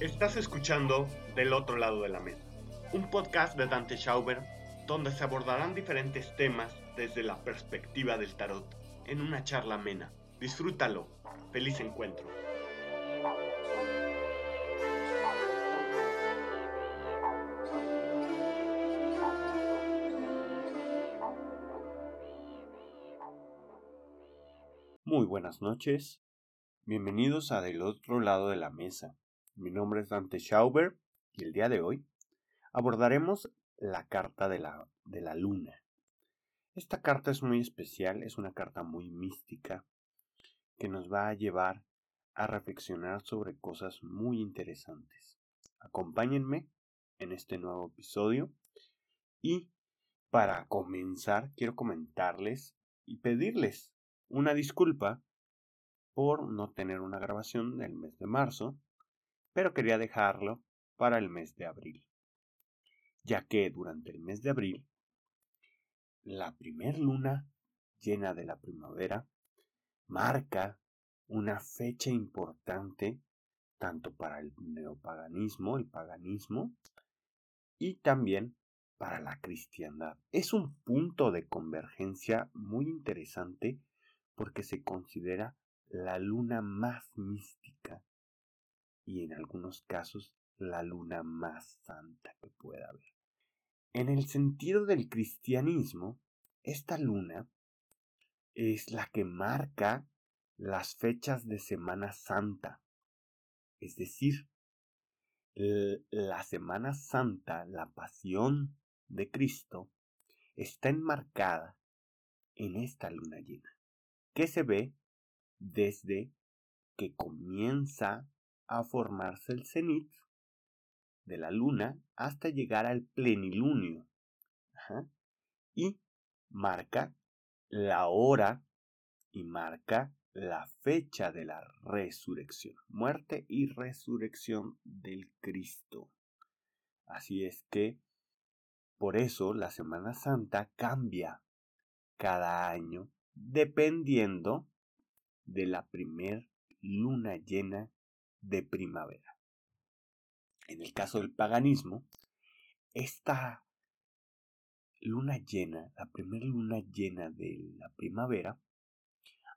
Estás escuchando Del otro lado de la mesa, un podcast de Dante Schauber donde se abordarán diferentes temas desde la perspectiva del tarot en una charla amena. Disfrútalo. Feliz encuentro. Muy buenas noches. Bienvenidos a Del otro lado de la mesa. Mi nombre es Dante Schauber y el día de hoy abordaremos la carta de la, de la luna. Esta carta es muy especial, es una carta muy mística que nos va a llevar a reflexionar sobre cosas muy interesantes. Acompáñenme en este nuevo episodio y para comenzar quiero comentarles y pedirles una disculpa por no tener una grabación del mes de marzo pero quería dejarlo para el mes de abril, ya que durante el mes de abril, la primer luna llena de la primavera marca una fecha importante tanto para el neopaganismo, el paganismo, y también para la cristiandad. Es un punto de convergencia muy interesante porque se considera la luna más mística y en algunos casos la luna más santa que pueda haber. En el sentido del cristianismo, esta luna es la que marca las fechas de Semana Santa. Es decir, la Semana Santa, la pasión de Cristo, está enmarcada en esta luna llena, que se ve desde que comienza a formarse el cenit de la luna hasta llegar al plenilunio. Y marca la hora y marca la fecha de la resurrección, muerte y resurrección del Cristo. Así es que por eso la Semana Santa cambia cada año dependiendo de la primer luna llena de primavera. En el caso del paganismo, esta luna llena, la primera luna llena de la primavera,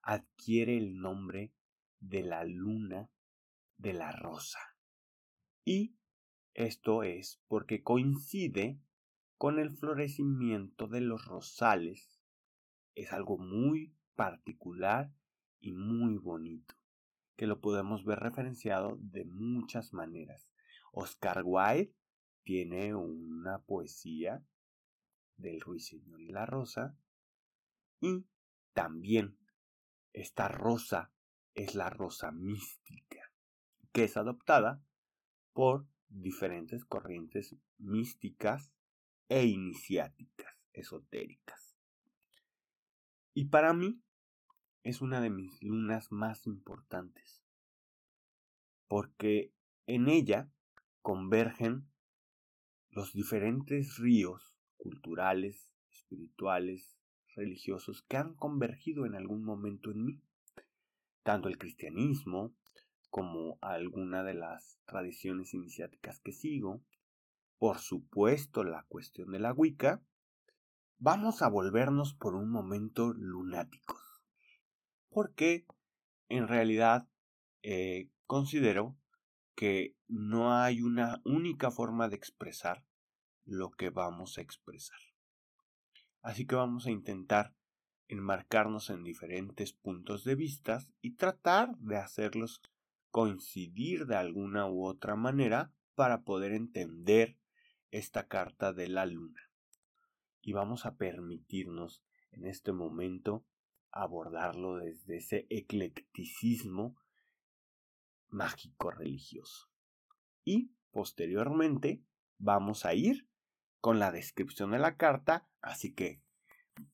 adquiere el nombre de la luna de la rosa. Y esto es porque coincide con el florecimiento de los rosales. Es algo muy particular y muy bonito que lo podemos ver referenciado de muchas maneras. Oscar Wilde tiene una poesía del ruiseñor y la rosa y también esta rosa es la rosa mística que es adoptada por diferentes corrientes místicas e iniciáticas, esotéricas. Y para mí, es una de mis lunas más importantes, porque en ella convergen los diferentes ríos culturales, espirituales, religiosos que han convergido en algún momento en mí, tanto el cristianismo como alguna de las tradiciones iniciáticas que sigo, por supuesto la cuestión de la Wicca, vamos a volvernos por un momento lunáticos porque en realidad eh, considero que no hay una única forma de expresar lo que vamos a expresar. Así que vamos a intentar enmarcarnos en diferentes puntos de vista y tratar de hacerlos coincidir de alguna u otra manera para poder entender esta carta de la luna. Y vamos a permitirnos en este momento abordarlo desde ese eclecticismo mágico religioso. Y posteriormente vamos a ir con la descripción de la carta, así que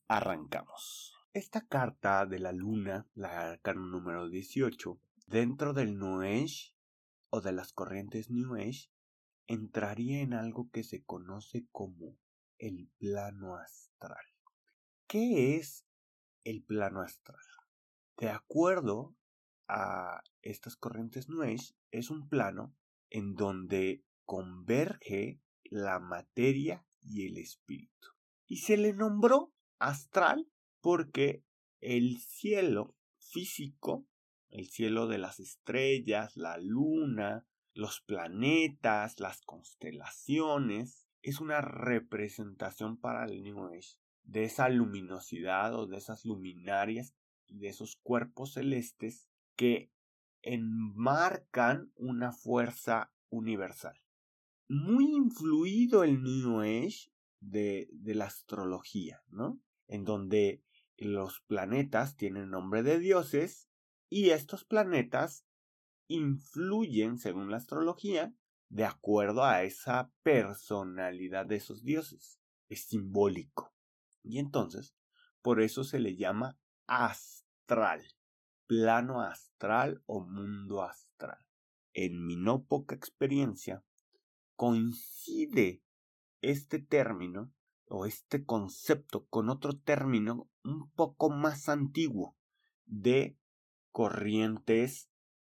arrancamos. Esta carta de la luna, la arcano número 18, dentro del New o de las corrientes New Age, entraría en algo que se conoce como el plano astral. ¿qué es el plano astral? De acuerdo a estas corrientes New es un plano en donde converge la materia y el espíritu. Y se le nombró astral porque el cielo físico, el cielo de las estrellas, la luna, los planetas, las constelaciones, es una representación para el New Age de esa luminosidad o de esas luminarias y de esos cuerpos celestes que enmarcan una fuerza universal. Muy influido el New Age de, de la astrología, ¿no? En donde los planetas tienen nombre de dioses y estos planetas influyen, según la astrología, de acuerdo a esa personalidad de esos dioses. Es simbólico. Y entonces, por eso se le llama astral, plano astral o mundo astral. En mi no poca experiencia, coincide este término o este concepto con otro término un poco más antiguo de corrientes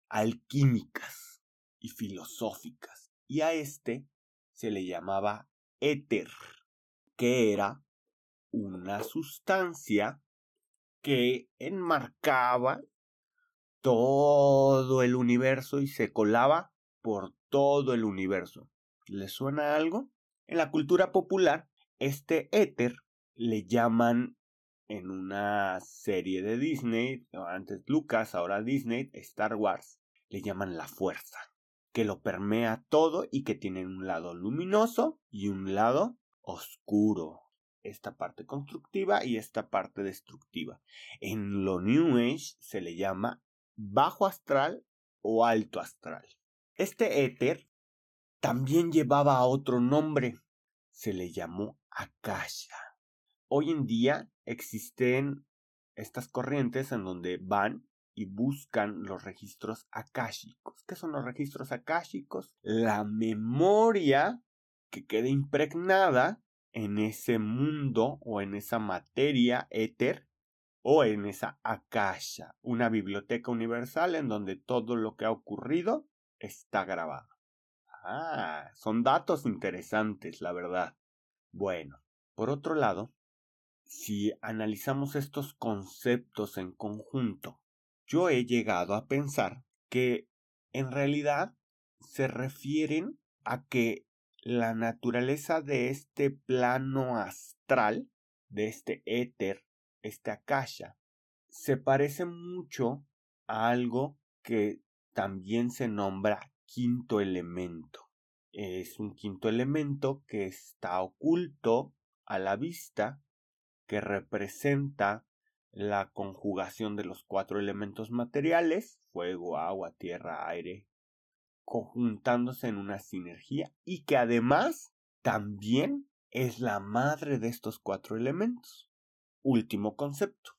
alquímicas y filosóficas. Y a este se le llamaba éter, que era una sustancia que enmarcaba todo el universo y se colaba por todo el universo. ¿Le suena algo? En la cultura popular, este éter le llaman en una serie de Disney, antes Lucas, ahora Disney, Star Wars, le llaman la fuerza, que lo permea todo y que tiene un lado luminoso y un lado oscuro. Esta parte constructiva y esta parte destructiva. En lo New Age se le llama bajo astral o alto astral. Este éter también llevaba otro nombre. Se le llamó Akasha. Hoy en día existen estas corrientes en donde van y buscan los registros akáshicos. ¿Qué son los registros akáshicos? La memoria que queda impregnada en ese mundo o en esa materia éter o en esa akasha, una biblioteca universal en donde todo lo que ha ocurrido está grabado. Ah, son datos interesantes, la verdad. Bueno, por otro lado, si analizamos estos conceptos en conjunto, yo he llegado a pensar que en realidad se refieren a que la naturaleza de este plano astral, de este éter, este akasha, se parece mucho a algo que también se nombra quinto elemento. Es un quinto elemento que está oculto a la vista que representa la conjugación de los cuatro elementos materiales, fuego, agua, tierra, aire, conjuntándose en una sinergia y que además también es la madre de estos cuatro elementos. Último concepto.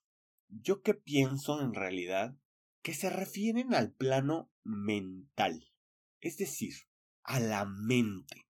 Yo que pienso en realidad que se refieren al plano mental, es decir, a la mente,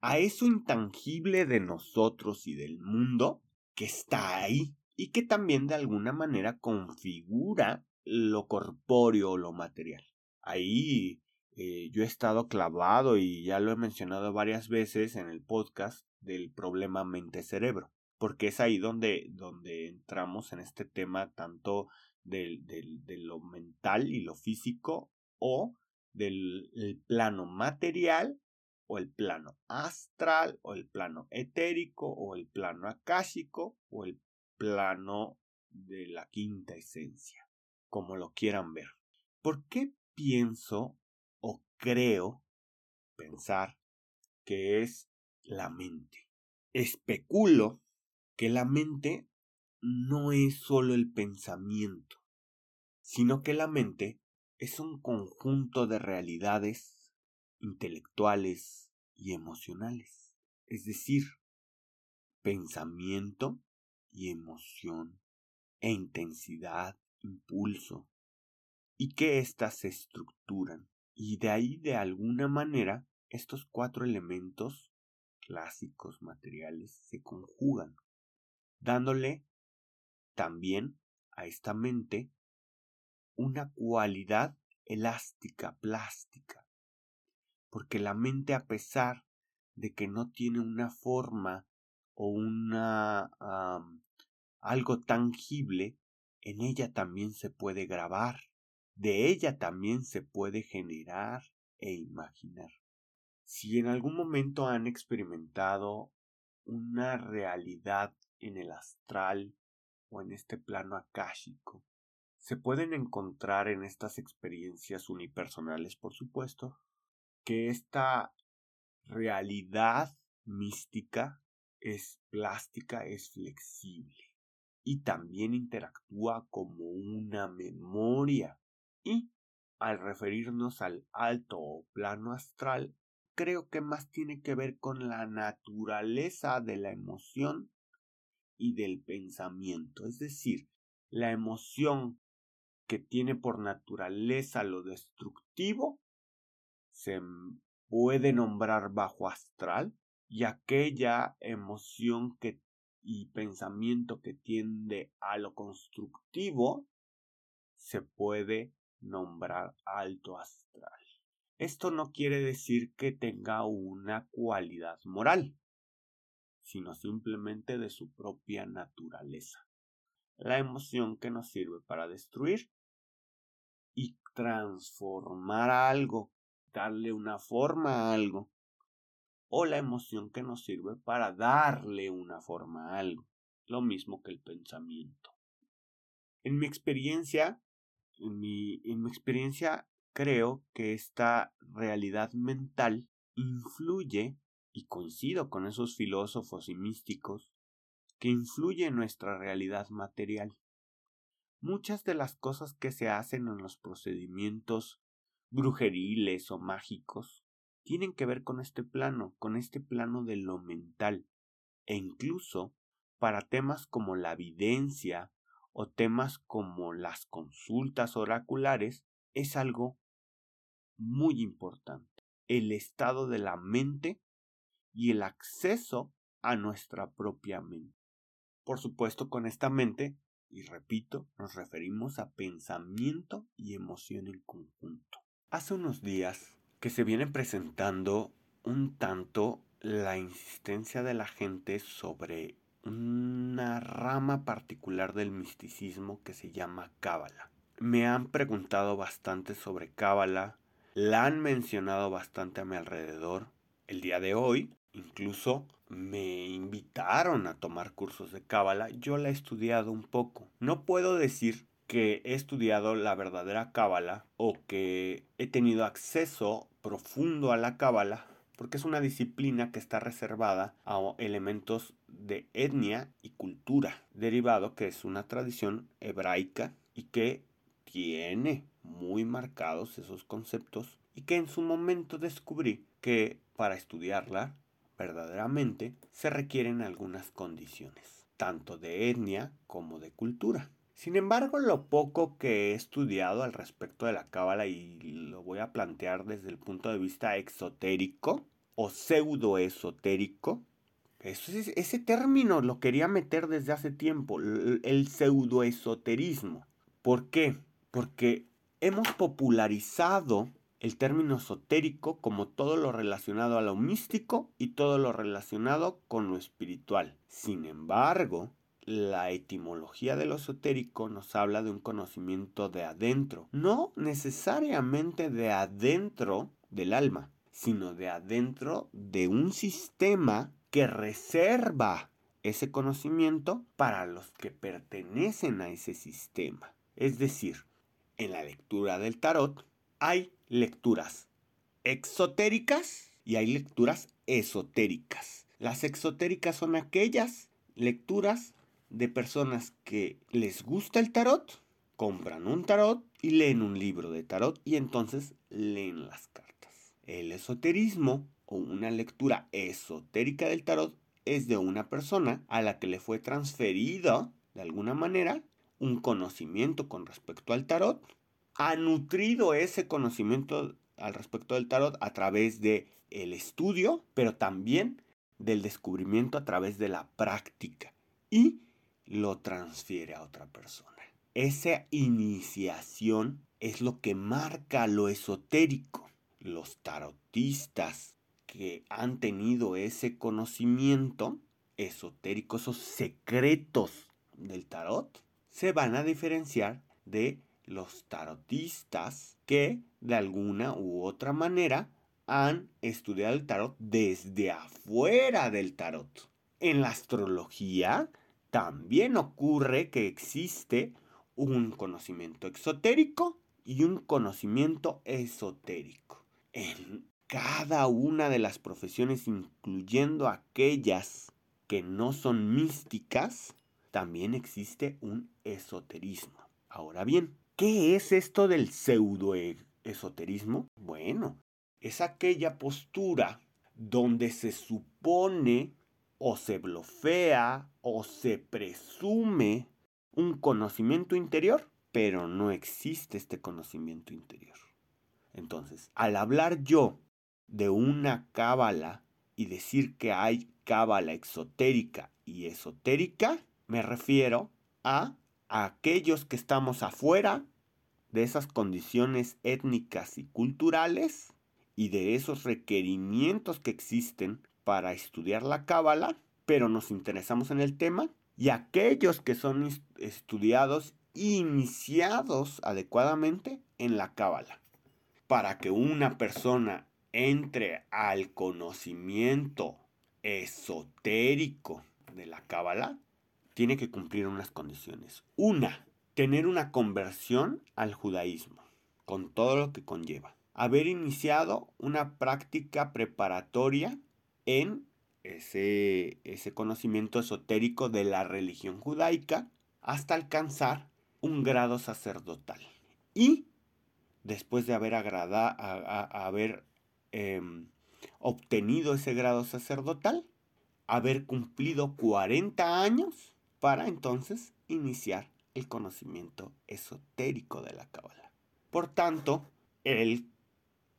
a eso intangible de nosotros y del mundo que está ahí y que también de alguna manera configura lo corpóreo o lo material. Ahí eh, yo he estado clavado y ya lo he mencionado varias veces en el podcast del problema mente-cerebro, porque es ahí donde, donde entramos en este tema tanto del, del, de lo mental y lo físico o del plano material o el plano astral o el plano etérico o el plano akáshico o el plano de la quinta esencia, como lo quieran ver. ¿Por qué pienso o creo pensar que es la mente? Especulo que la mente no es solo el pensamiento, sino que la mente es un conjunto de realidades intelectuales y emocionales, es decir, pensamiento y emoción e intensidad, impulso, y que éstas se estructuran, y de ahí de alguna manera estos cuatro elementos clásicos materiales se conjugan, dándole también a esta mente una cualidad elástica, plástica. Porque la mente, a pesar de que no tiene una forma o una algo tangible, en ella también se puede grabar, de ella también se puede generar e imaginar. Si en algún momento han experimentado una realidad en el astral o en este plano akáshico, se pueden encontrar en estas experiencias unipersonales, por supuesto, que esta realidad mística es plástica, es flexible y también interactúa como una memoria. Y al referirnos al alto o plano astral, creo que más tiene que ver con la naturaleza de la emoción y del pensamiento, es decir, la emoción que tiene por naturaleza lo destructivo se puede nombrar bajo astral y aquella emoción que y pensamiento que tiende a lo constructivo se puede nombrar alto astral. Esto no quiere decir que tenga una cualidad moral, sino simplemente de su propia naturaleza. La emoción que nos sirve para destruir y transformar algo, darle una forma a algo, o la emoción que nos sirve para darle una forma a algo, lo mismo que el pensamiento. En mi experiencia, en mi, en mi experiencia creo que esta realidad mental influye, y coincido con esos filósofos y místicos, que influye en nuestra realidad material. Muchas de las cosas que se hacen en los procedimientos brujeriles o mágicos tienen que ver con este plano, con este plano de lo mental, e incluso para temas como la evidencia o temas como las consultas oraculares, es algo muy importante. El estado de la mente y el acceso a nuestra propia mente. Por supuesto, con esta mente, y repito, nos referimos a pensamiento y emoción en conjunto. Hace unos días que se viene presentando un tanto la insistencia de la gente sobre una rama particular del misticismo que se llama Cábala. Me han preguntado bastante sobre Cábala, la han mencionado bastante a mi alrededor. El día de hoy, incluso me invitaron a tomar cursos de Cábala. Yo la he estudiado un poco. No puedo decir que he estudiado la verdadera cábala o que he tenido acceso profundo a la cábala porque es una disciplina que está reservada a elementos de etnia y cultura, derivado que es una tradición hebraica y que tiene muy marcados esos conceptos y que en su momento descubrí que para estudiarla verdaderamente se requieren algunas condiciones, tanto de etnia como de cultura. Sin embargo, lo poco que he estudiado al respecto de la cábala y lo voy a plantear desde el punto de vista exotérico o pseudoesotérico, ese, ese término lo quería meter desde hace tiempo, el pseudoesoterismo. ¿Por qué? Porque hemos popularizado el término esotérico como todo lo relacionado a lo místico y todo lo relacionado con lo espiritual. Sin embargo, la etimología de lo esotérico nos habla de un conocimiento de adentro, no necesariamente de adentro del alma, sino de adentro de un sistema que reserva ese conocimiento para los que pertenecen a ese sistema. Es decir, en la lectura del tarot hay lecturas exotéricas y hay lecturas esotéricas. Las exotéricas son aquellas lecturas de personas que les gusta el tarot, compran un tarot y leen un libro de tarot y entonces leen las cartas. El esoterismo o una lectura esotérica del tarot es de una persona a la que le fue transferido de alguna manera un conocimiento con respecto al tarot, ha nutrido ese conocimiento al respecto del tarot a través de el estudio, pero también del descubrimiento a través de la práctica y lo transfiere a otra persona. Esa iniciación es lo que marca lo esotérico. Los tarotistas que han tenido ese conocimiento esotérico, esos secretos del tarot, se van a diferenciar de los tarotistas que de alguna u otra manera han estudiado el tarot desde afuera del tarot. En la astrología también ocurre que existe un conocimiento exotérico y un conocimiento esotérico. En cada una de las profesiones, incluyendo aquellas que no son místicas, también existe un esoterismo. Ahora bien, ¿qué es esto del pseudo-esoterismo? Bueno, es aquella postura donde se supone o se blofea o se presume un conocimiento interior, pero no existe este conocimiento interior. Entonces, al hablar yo de una cábala y decir que hay cábala exotérica y esotérica, me refiero a, aquellos que estamos afuera de esas condiciones étnicas y culturales y de esos requerimientos que existen para estudiar la cábala, pero nos interesamos en el tema, y aquellos que son estudiados iniciados adecuadamente en la cábala. Para que una persona entre al conocimiento esotérico de la cábala, tiene que cumplir unas condiciones. Una, tener una conversión al judaísmo, con todo lo que conlleva. Haber iniciado una práctica preparatoria en ese, ese conocimiento esotérico de la religión judaica hasta alcanzar un grado sacerdotal. Y después de haber, agrada, haber em, obtenido ese grado sacerdotal, haber cumplido 40 años para entonces iniciar el conocimiento esotérico de la Cábala. Por tanto, el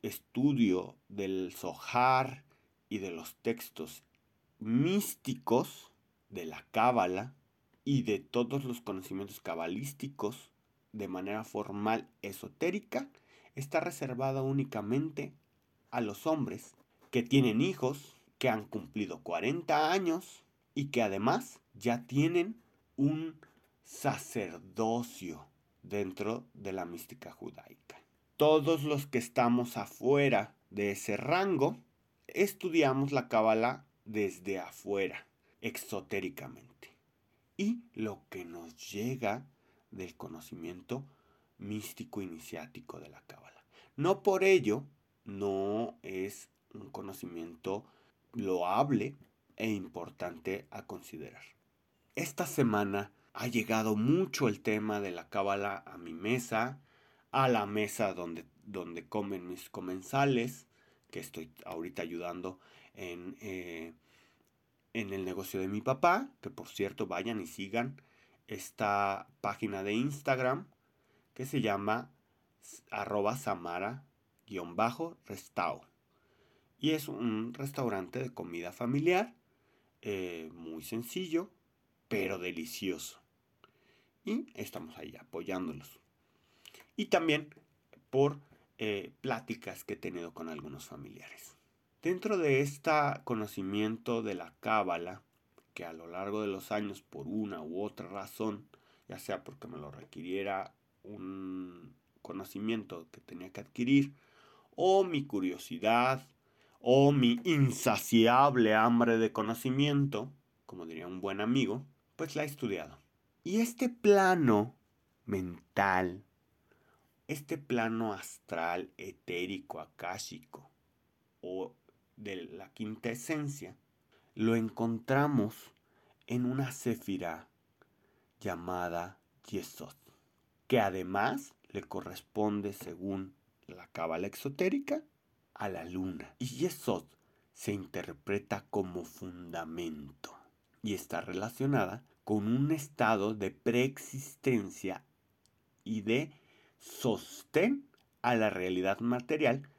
estudio del Zohar y de los textos místicos de la Cábala y de todos los conocimientos cabalísticos de manera formal esotérica está reservada únicamente a los hombres que tienen hijos, que han cumplido 40 años y que además ya tienen un sacerdocio dentro de la mística judaica. Todos los que estamos afuera de ese rango estudiamos la Cábala desde afuera, exotéricamente. Y lo que nos llega del conocimiento místico iniciático de la Cábala. No por ello no es un conocimiento loable e importante a considerar. Esta semana ha llegado mucho el tema de la cábala a mi mesa, a la mesa donde, donde comen mis comensales, que estoy ahorita ayudando en, eh, en el negocio de mi papá, que por cierto vayan y sigan esta página de Instagram que se llama arroba samara-restao. Y es un restaurante de comida familiar, eh, muy sencillo, pero delicioso. Y estamos ahí apoyándolos. Y también por eh, pláticas que he tenido con algunos familiares. Dentro de este conocimiento de la cábala, que a lo largo de los años, por una u otra razón, ya sea porque me lo requiriera un conocimiento que tenía que adquirir, o mi curiosidad, o mi insaciable hambre de conocimiento, como diría un buen amigo, pues la he estudiado. Y este plano mental, este plano astral, etérico, akáshico, o de la quinta esencia, lo encontramos en una cefira llamada Yesod, que además le corresponde, según la cábala exotérica, a la luna. Y Yesod se interpreta como fundamento y está relacionada con un estado de preexistencia y de sostén a la realidad material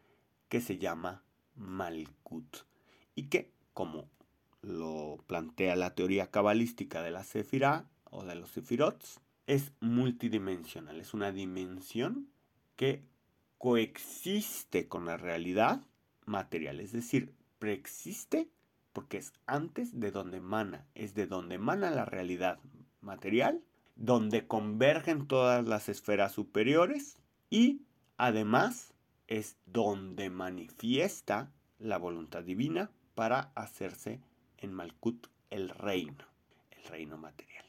que se llama Malkut. Y que, como lo plantea la teoría cabalística de la Sefirah o de los sefirots es multidimensional, es una dimensión que coexiste con la realidad material, es decir, preexiste porque es antes de donde emana, es de donde emana la realidad material, donde convergen todas las esferas superiores y además es donde manifiesta la voluntad divina para hacerse en Malkut el reino, el reino material,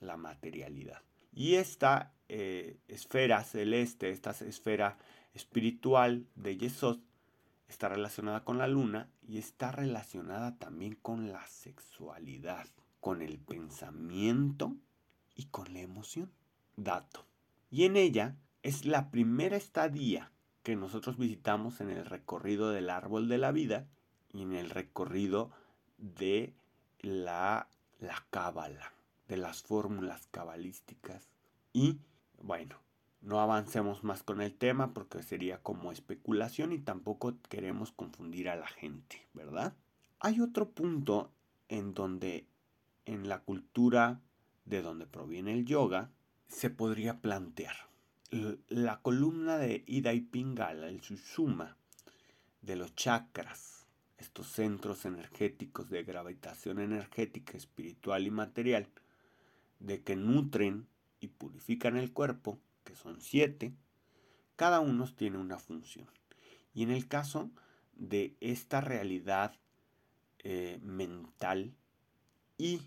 la materialidad. Y esta eh, esfera celeste, esta esfera espiritual de Yesod, está relacionada con la luna y está relacionada también con la sexualidad, con el pensamiento y con la emoción. Dato. Y en ella es la primera estadía que nosotros visitamos en el recorrido del árbol de la vida y en el recorrido de la, la cábala, de las fórmulas cabalísticas. Y bueno, no avancemos más con el tema porque sería como especulación y tampoco queremos confundir a la gente, ¿verdad? Hay otro punto en donde en la cultura de donde proviene el yoga se podría plantear. La columna de Ida y Pingala, el Sushuma, de los chakras, estos centros energéticos de gravitación energética, espiritual y material, de que nutren y purifican el cuerpo, que son siete, cada uno tiene una función. Y en el caso de esta realidad eh, mental y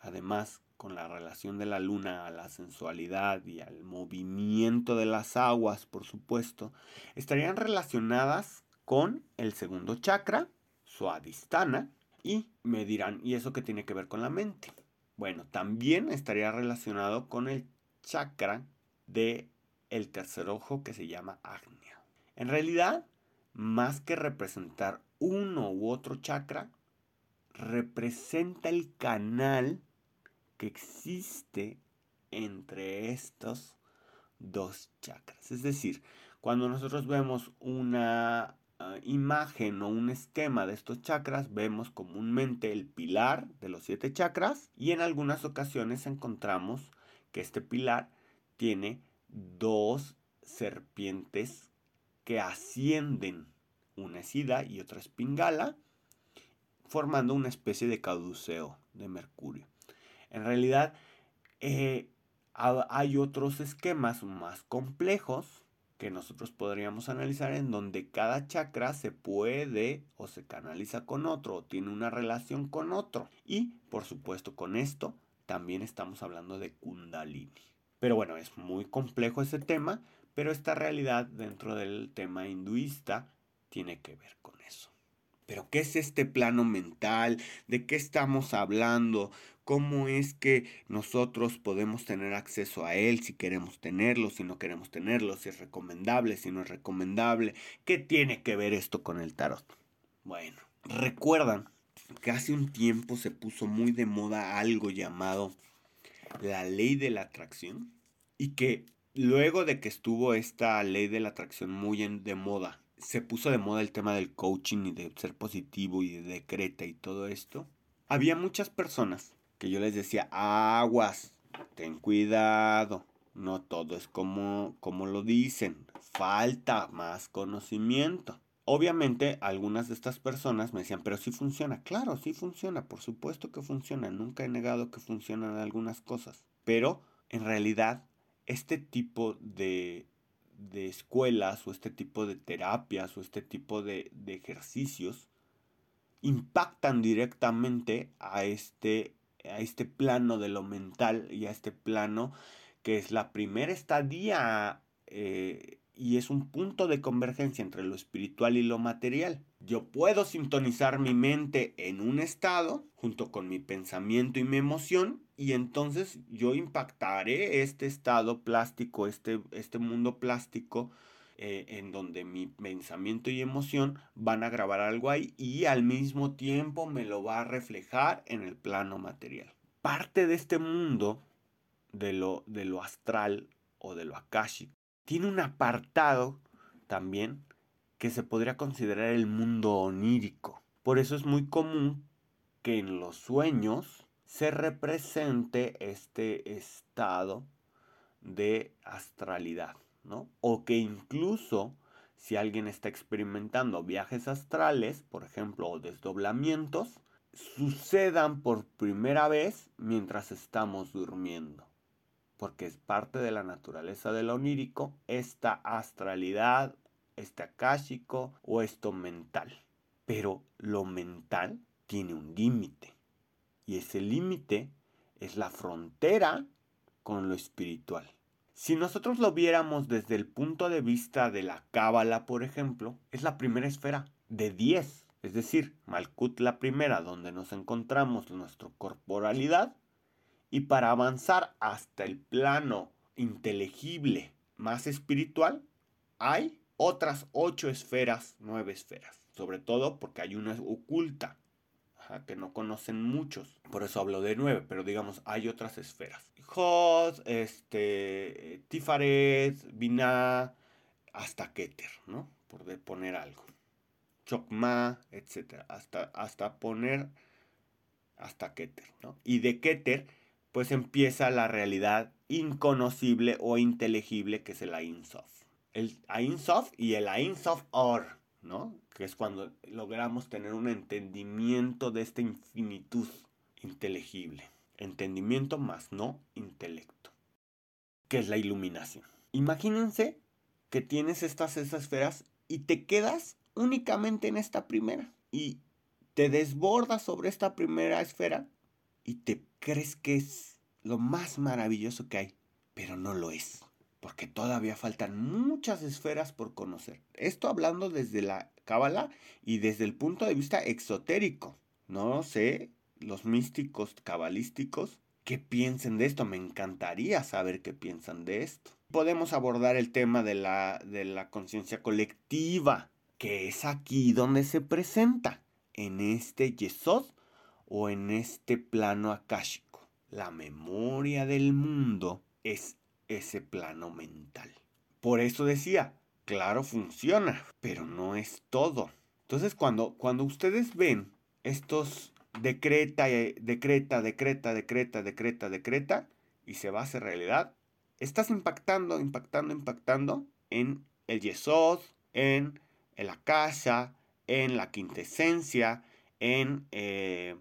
además con la relación de la luna a la sensualidad y al movimiento de las aguas, por supuesto, estarían relacionadas con el segundo chakra, Suadistana, y me dirán, ¿y eso qué tiene que ver con la mente? Bueno, también estaría relacionado con el chakra de el tercer ojo que se llama Agnia. En realidad, más que representar uno u otro chakra, representa el canal que existe entre estos dos chakras. Es decir, cuando nosotros vemos una ah, imagen o un esquema de estos chakras, vemos comúnmente el pilar de los siete chakras y en algunas ocasiones encontramos que este pilar tiene dos serpientes que ascienden, una es Ida y otra es Pingala, formando una especie de caduceo de Mercurio. En realidad, eh, hay otros esquemas más complejos que nosotros podríamos analizar en donde cada chakra se puede o se canaliza con otro o tiene una relación con otro. Y por supuesto con esto también estamos hablando de kundalini. Pero bueno, es muy complejo ese tema, pero esta realidad dentro del tema hinduista tiene que ver con eso. Pero ¿qué es este plano mental? ¿De qué estamos hablando? ¿Cómo es que nosotros podemos tener acceso a él si queremos tenerlo, si no queremos tenerlo, si es recomendable, si no es recomendable? ¿Qué tiene que ver esto con el tarot? Bueno, recuerdan que hace un tiempo se puso muy de moda algo llamado la ley de la atracción y que luego de que estuvo esta ley de la atracción muy de moda, se puso de moda el tema del coaching y de ser positivo y de decreta y todo esto, había muchas personas que yo les decía, aguas, ten cuidado, no todo es como, como lo dicen, falta más conocimiento. Obviamente algunas de estas personas me decían, pero sí funciona. Claro, sí funciona, por supuesto que funciona. Nunca he negado que funcionan algunas cosas. Pero en realidad este tipo de, de escuelas o este tipo de terapias o este tipo de, de ejercicios impactan directamente a este, a este plano de lo mental y a este plano que es la primera estadía eh, y es un punto de convergencia entre lo espiritual y lo material. Yo puedo sintonizar mi mente en un estado junto con mi pensamiento y mi emoción y entonces yo impactaré este estado plástico, este, este mundo plástico eh, en donde mi pensamiento y emoción van a grabar algo ahí y al mismo tiempo me lo va a reflejar en el plano material. Parte de este mundo de lo, de lo astral o de lo akashic tiene un apartado también que se podría considerar el mundo onírico. Por eso es muy común que en los sueños se represente este estado de astralidad, O que incluso si alguien está experimentando viajes astrales, por ejemplo, o desdoblamientos, sucedan por primera vez mientras estamos durmiendo. Porque es parte de la naturaleza del onírico esta astralidad, este akáshico o esto mental. Pero lo mental tiene un límite. Y ese límite es la frontera con lo espiritual. Si nosotros lo viéramos desde el punto de vista de la cábala, por ejemplo, es la primera esfera de 10. Es decir, Malkut la primera, donde nos encontramos nuestra corporalidad. Y para avanzar hasta el plano inteligible más espiritual, hay otras ocho esferas, nueve esferas. Sobre todo porque hay una oculta, que no conocen muchos. Por eso hablo de nueve, pero digamos, hay otras esferas. Hod, este, Tifaret, Binah, hasta Keter, ¿no? Por poner algo. Chokma, etc. Hasta, hasta poner hasta Keter, ¿no? Y de Keter, pues empieza la realidad inconocible o inteligible que es el Ain Sof. El Ain Sof y el Ain Sof Or, ¿no? Que es cuando logramos tener un entendimiento de esta infinitud inteligible. Entendimiento más no intelecto. Que es la iluminación. Imagínense que tienes estas esferas y te quedas únicamente en esta primera. Y te desbordas sobre esta primera esfera y te crees que es lo más maravilloso que hay. Pero no lo es porque todavía faltan muchas esferas por conocer. Esto hablando desde la Cábala y desde el punto de vista exotérico. No sé, los místicos cabalísticos, qué piensen de esto. Me encantaría saber qué piensan de esto. Podemos abordar el tema de la, de la conciencia colectiva, que es aquí donde se presenta, en este Yesod o en este plano akáshico. La memoria del mundo es ese plano mental. Por eso decía, claro, funciona, pero no es todo. Entonces, cuando, cuando ustedes ven estos decreta, eh, decreta, decreta, decreta, decreta, decreta, y se va a hacer realidad, estás impactando, impactando, impactando en el Yesod, en la casa, en la quintesencia, en, eh,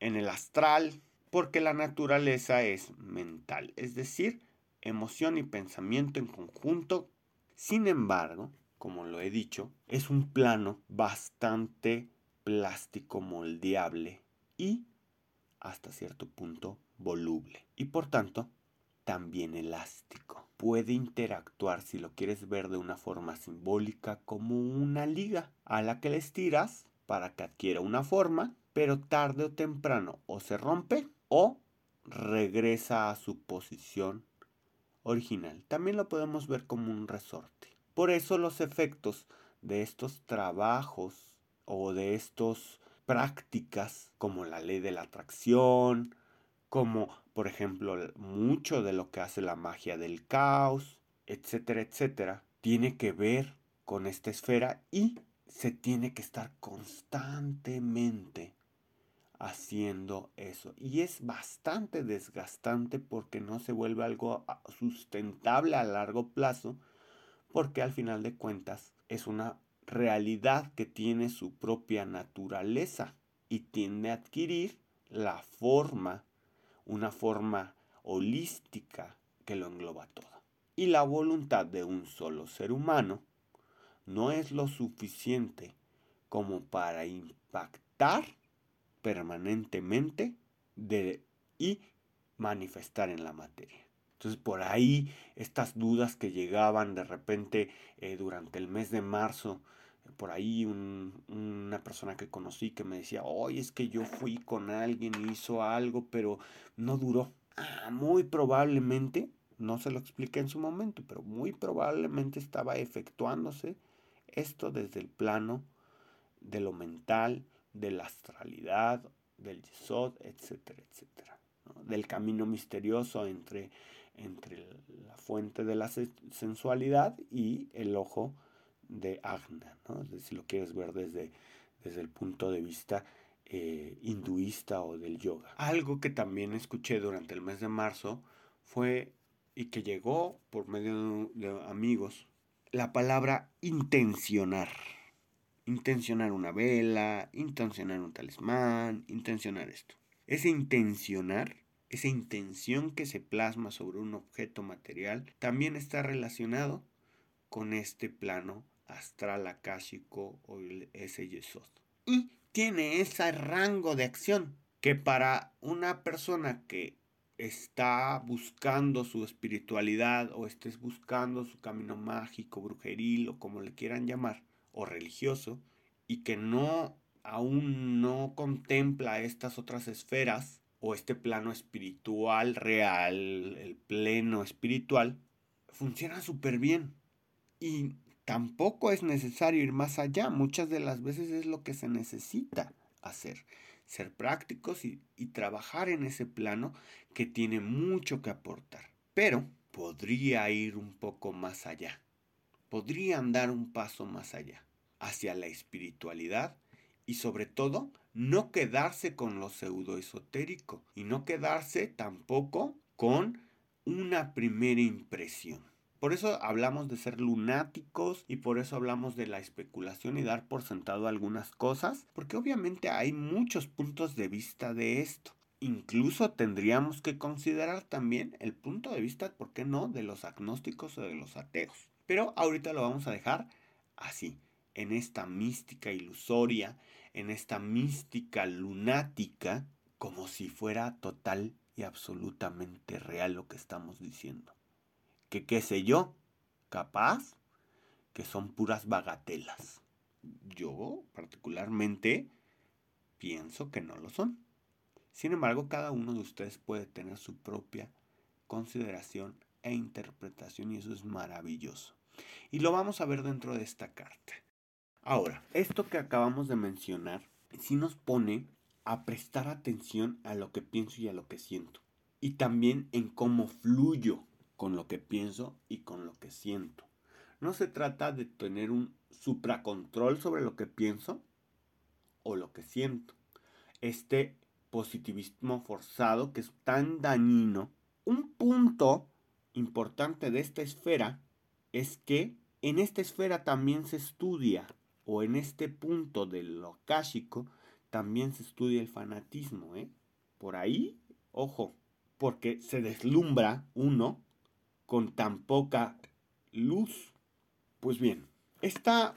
en el astral, porque la naturaleza es mental, es decir, emoción y pensamiento en conjunto. Sin embargo, como lo he dicho, es un plano bastante plástico moldeable y hasta cierto punto voluble y por tanto también elástico. Puede interactuar si lo quieres ver de una forma simbólica como una liga a la que le estiras para que adquiera una forma, pero tarde o temprano o se rompe o regresa a su posición original. También lo podemos ver como un resorte. Por eso los efectos de estos trabajos o de estas prácticas como la ley de la atracción, como por ejemplo mucho de lo que hace la magia del caos, etcétera, etcétera, tiene que ver con esta esfera y se tiene que estar constantemente haciendo eso. Y es bastante desgastante porque no se vuelve algo ah, sustentable a largo plazo, porque al final de cuentas es una realidad que tiene su propia naturaleza y tiende a adquirir la forma, una forma holística que lo engloba todo. Y la voluntad de un solo ser humano no es lo suficiente como para impactar permanentemente de, y manifestar en la materia. Entonces por ahí estas dudas que llegaban de repente eh, durante el mes de marzo, por ahí una persona que conocí que me decía, oye, es que yo fui con alguien y hizo algo, pero no duró. Ah, muy probablemente, no se lo expliqué en su momento, pero muy probablemente estaba efectuándose esto desde el plano de lo mental, de la astralidad, del yesod, etcétera, etcétera. Del camino misterioso entre, entre la fuente de la sensualidad y el ojo de Agna, ¿no? si lo quieres ver desde, desde el punto de vista eh, hinduista o del yoga. Algo que también escuché durante el mes de marzo fue, y que llegó por medio de amigos, la palabra intencionar. Intencionar una vela, intencionar un talismán, intencionar esto. Ese intencionar, esa intención que se plasma sobre un objeto material, también está relacionado con este plano astral akáshico o el ese yesod. Y tiene ese rango de acción que para una persona que está buscando su espiritualidad o estés buscando su camino mágico, brujeril o como le quieran llamar, o religioso, y que no aún no contempla estas otras esferas o este plano espiritual real, el pleno espiritual, funciona súper bien. Y tampoco es necesario ir más allá. Muchas de las veces es lo que se necesita hacer. Ser prácticos y, trabajar en ese plano que tiene mucho que aportar. Pero podría ir un poco más allá. Podrían dar un paso más allá. Hacia la espiritualidad y sobre todo no quedarse con lo pseudo esotérico y no quedarse tampoco con una primera impresión. Por eso hablamos de ser lunáticos y por eso hablamos de la especulación y dar por sentado algunas cosas, porque obviamente hay muchos puntos de vista de esto. Incluso tendríamos que considerar también el punto de vista, ¿por qué no?, de los agnósticos o de los ateos. Pero ahorita lo vamos a dejar así, en esta mística ilusoria, en esta mística lunática, como si fuera total y absolutamente real lo que estamos diciendo que qué sé yo, capaz que son puras bagatelas. Yo particularmente pienso que no lo son. Sin embargo, cada uno de ustedes puede tener su propia consideración e interpretación y eso es maravilloso. Y lo vamos a ver dentro de esta carta. Ahora, esto que acabamos de mencionar sí nos pone a prestar atención a lo que pienso y a lo que siento. Y también en cómo fluyo con lo que pienso y con lo que siento. No se trata de tener un supracontrol sobre lo que pienso o lo que siento. Este positivismo forzado que es tan dañino. Un punto importante de esta esfera es que en esta esfera también se estudia, o en este punto de lo káshico, también se estudia el fanatismo. ¿eh? Por ahí, ojo, porque se deslumbra uno con tan poca luz? Pues bien, esta,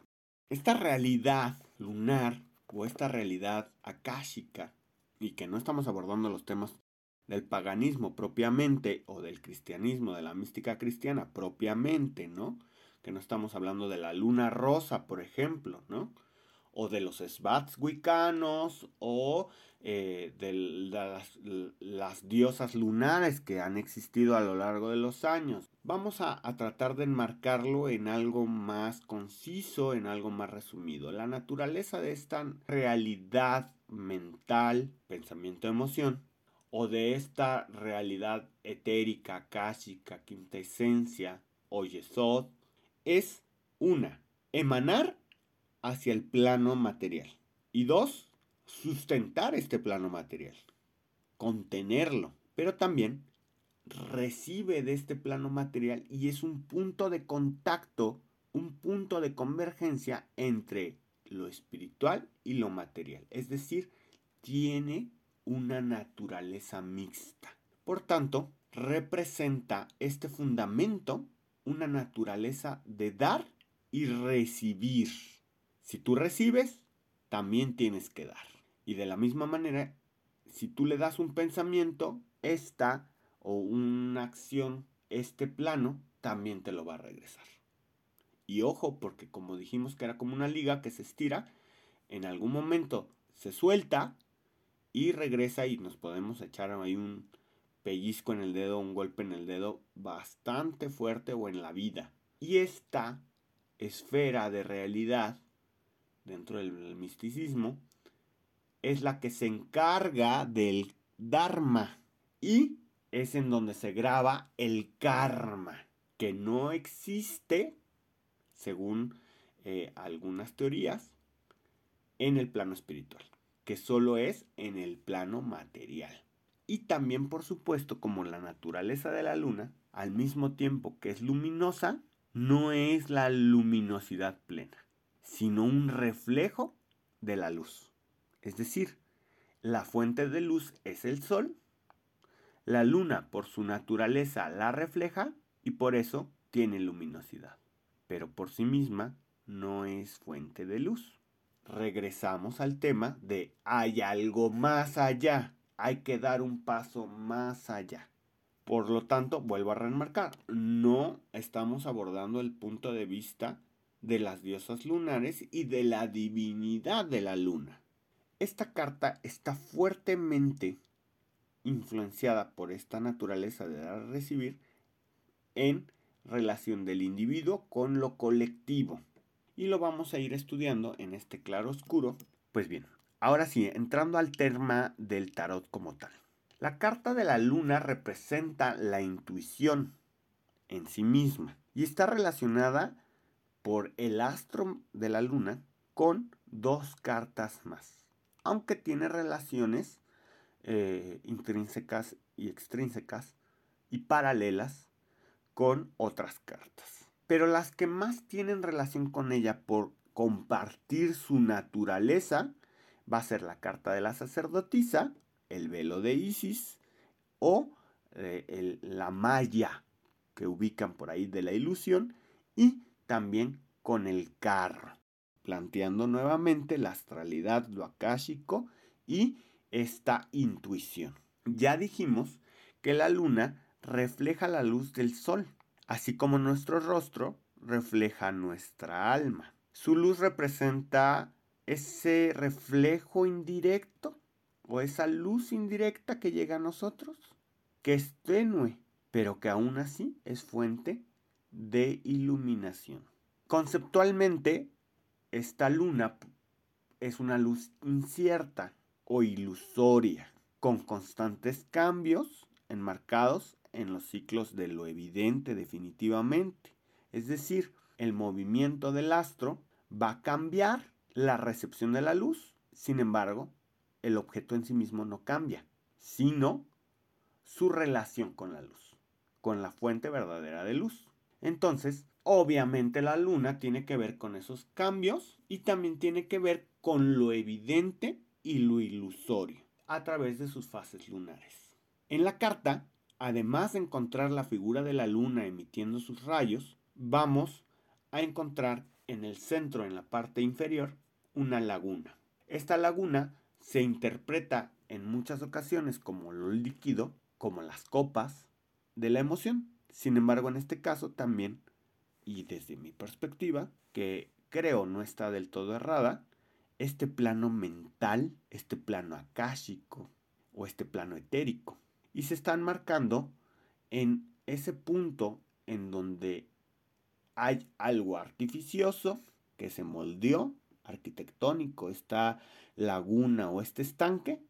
esta realidad lunar o esta realidad akáshica, y que no estamos abordando los temas del paganismo propiamente o del cristianismo, de la mística cristiana propiamente, ¿no? Que no estamos hablando de la luna rosa, por ejemplo, ¿no? O de los svats wiccanos o eh, de las, diosas lunares que han existido a lo largo de los años. Vamos a, tratar de enmarcarlo en algo más conciso, en algo más resumido. La naturaleza de esta realidad mental, pensamiento, emoción, o de esta realidad etérica, clásica, quinta esencia o yesod, es una, emanar hacia el plano material. Y dos, sustentar este plano material, contenerlo, pero también recibe de este plano material y es un punto de contacto, un punto de convergencia entre lo espiritual y lo material. Es decir, tiene una naturaleza mixta. Por tanto, representa este fundamento una naturaleza de dar y recibir. Si tú recibes, también tienes que dar. Y de la misma manera, si tú le das un pensamiento, esta o una acción, este plano, también te lo va a regresar. Y ojo, porque como dijimos que era como una liga que se estira, en algún momento se suelta y regresa y nos podemos echar ahí un pellizco en el dedo, un golpe en el dedo bastante fuerte o en la vida. Y esta esfera de realidad dentro del misticismo es la que se encarga del Dharma y es en donde se graba el karma, que no existe, según eh, algunas teorías, en el plano espiritual. que solo es en el plano material. Y también, por supuesto, como la naturaleza de la luna, al mismo tiempo que es luminosa, no es la luminosidad plena, sino un reflejo de la luz. Es decir, la fuente de luz es el sol, la luna por su naturaleza la refleja y por eso tiene luminosidad, pero por sí misma no es fuente de luz. Regresamos al tema de hay algo más allá, hay que dar un paso más allá. Por lo tanto, vuelvo a remarcar, no estamos abordando el punto de vista de las diosas lunares y de la divinidad de la luna. Esta carta está fuertemente influenciada por esta naturaleza de dar y recibir en relación del individuo con lo colectivo. Y lo vamos a ir estudiando en este claro oscuro. Pues bien, ahora sí, entrando al tema del tarot como tal. La carta de la luna representa la intuición en sí misma y está relacionada por el astro de la luna con dos cartas más, aunque tiene relaciones eh, intrínsecas y extrínsecas y paralelas con otras cartas. Pero las que más tienen relación con ella por compartir su naturaleza va a ser la carta de la sacerdotisa el velo de Isis o eh, la malla que ubican por ahí de la ilusión y también con el carro, planteando nuevamente la astralidad, lo akáshico y esta intuición. Ya dijimos que la luna refleja la luz del sol, así como nuestro rostro refleja nuestra alma. Su luz representa ese reflejo indirecto o esa luz indirecta que llega a nosotros, que es tenue, pero que aún así es fuente de iluminación. Conceptualmente, esta luna es una luz incierta o ilusoria, con constantes cambios enmarcados en los ciclos de lo evidente definitivamente. Es decir, el movimiento del astro va a cambiar la recepción de la luz, sin embargo, el objeto en sí mismo no cambia, sino su relación con la luz, con la fuente verdadera de luz. Entonces, obviamente la luna tiene que ver con esos cambios y también tiene que ver con lo evidente y lo ilusorio a través de sus fases lunares. En la carta, además de encontrar la figura de la luna emitiendo sus rayos, vamos a encontrar en el centro, en la parte inferior, una laguna. Esta laguna se interpreta en muchas ocasiones como lo líquido, como las copas de la emoción. Sin embargo, en este caso también, y desde mi perspectiva, que creo no está del todo errada, este plano mental, este plano akáshico o este plano etérico. Y se están marcando en ese punto en donde hay algo artificioso que se moldeó arquitectónico, esta laguna o este estanque,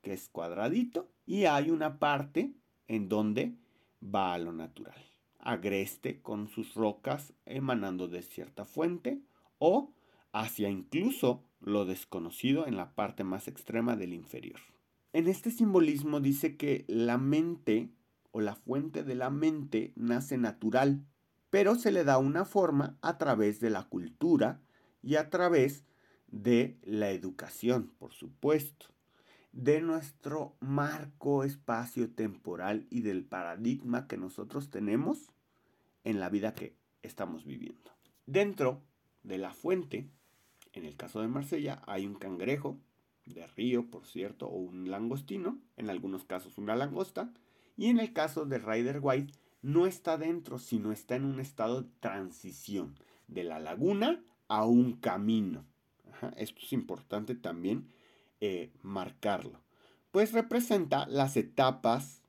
que es cuadradito, y hay una parte en donde va a lo natural, agreste con sus rocas emanando de cierta fuente o hacia incluso lo desconocido en la parte más extrema del inferior. En este simbolismo dice que la mente o la fuente de la mente nace natural, pero se le da una forma a través de la cultura y a través de la educación, por supuesto, de nuestro marco espacio-temporal y del paradigma que nosotros tenemos en la vida que estamos viviendo. Dentro de la fuente, en el caso de Marsella, hay un cangrejo de río, por cierto, o un langostino, en algunos casos una langosta, y en el caso de Rider White, no está dentro, sino está en un estado de transición de la laguna a un camino. esto es importante también eh, marcarlo. Pues representa las etapas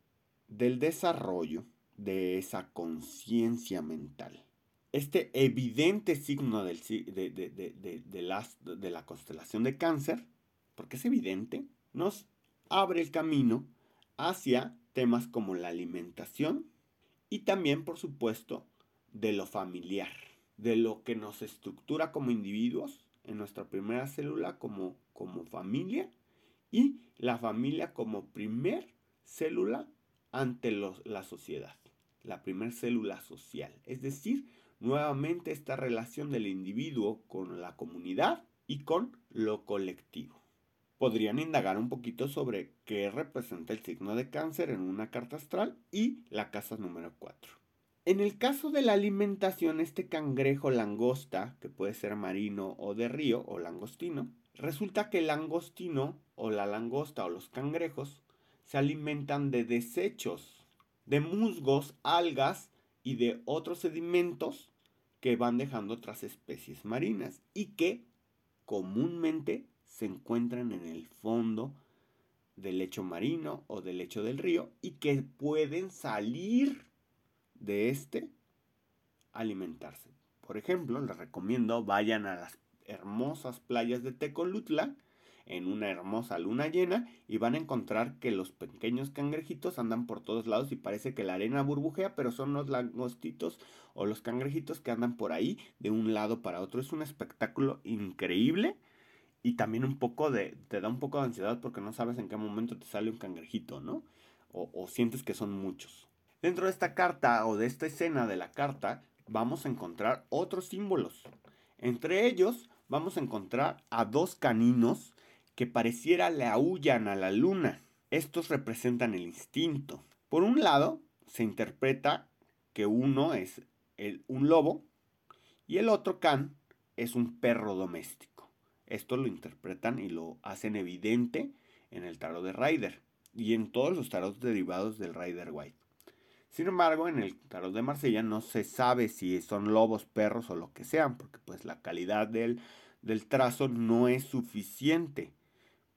del desarrollo de esa conciencia mental. Este evidente signo del, de, de la constelación de cáncer, porque es evidente, nos abre el camino hacia temas como la alimentación y también, por supuesto, de lo familiar de lo que nos estructura como individuos en nuestra primera célula como, como familia y la familia como primer célula ante la sociedad, la primer célula social. Es decir, nuevamente esta relación del individuo con la comunidad y con lo colectivo. Podrían indagar un poquito sobre qué representa el signo de cáncer en una carta astral y la casa número 4. En el caso de la alimentación, este cangrejo langosta, que puede ser marino o de río o langostino, resulta que el langostino o la langosta o los cangrejos se alimentan de desechos, de musgos, algas y de otros sedimentos que van dejando otras especies marinas y que comúnmente se encuentran en el fondo del lecho marino o del lecho del río y que pueden salir de este alimentarse. Por ejemplo, les recomiendo vayan a las hermosas playas de Tecolutla en una hermosa luna llena y van a encontrar que los pequeños cangrejitos andan por todos lados y parece que la arena burbujea, pero son los langostitos o los cangrejitos que andan por ahí de un lado para otro. Es un espectáculo increíble y también un poco de, te da un poco de ansiedad porque no sabes en qué momento te sale un cangrejito, ¿no? O, o sientes que son muchos. Dentro de esta carta o de esta escena de la carta vamos a encontrar otros símbolos. Entre ellos vamos a encontrar a dos caninos que pareciera le aullan a la luna. Estos representan el instinto. Por un lado, se interpreta que uno es un lobo y el otro can es un perro doméstico. Esto lo interpretan y lo hacen evidente en el tarot de Rider y en todos los tarots derivados del Rider White. Sin embargo, en el tarot de Marsella no se sabe si son lobos, perros o lo que sean, porque pues la calidad del, del trazo no es suficiente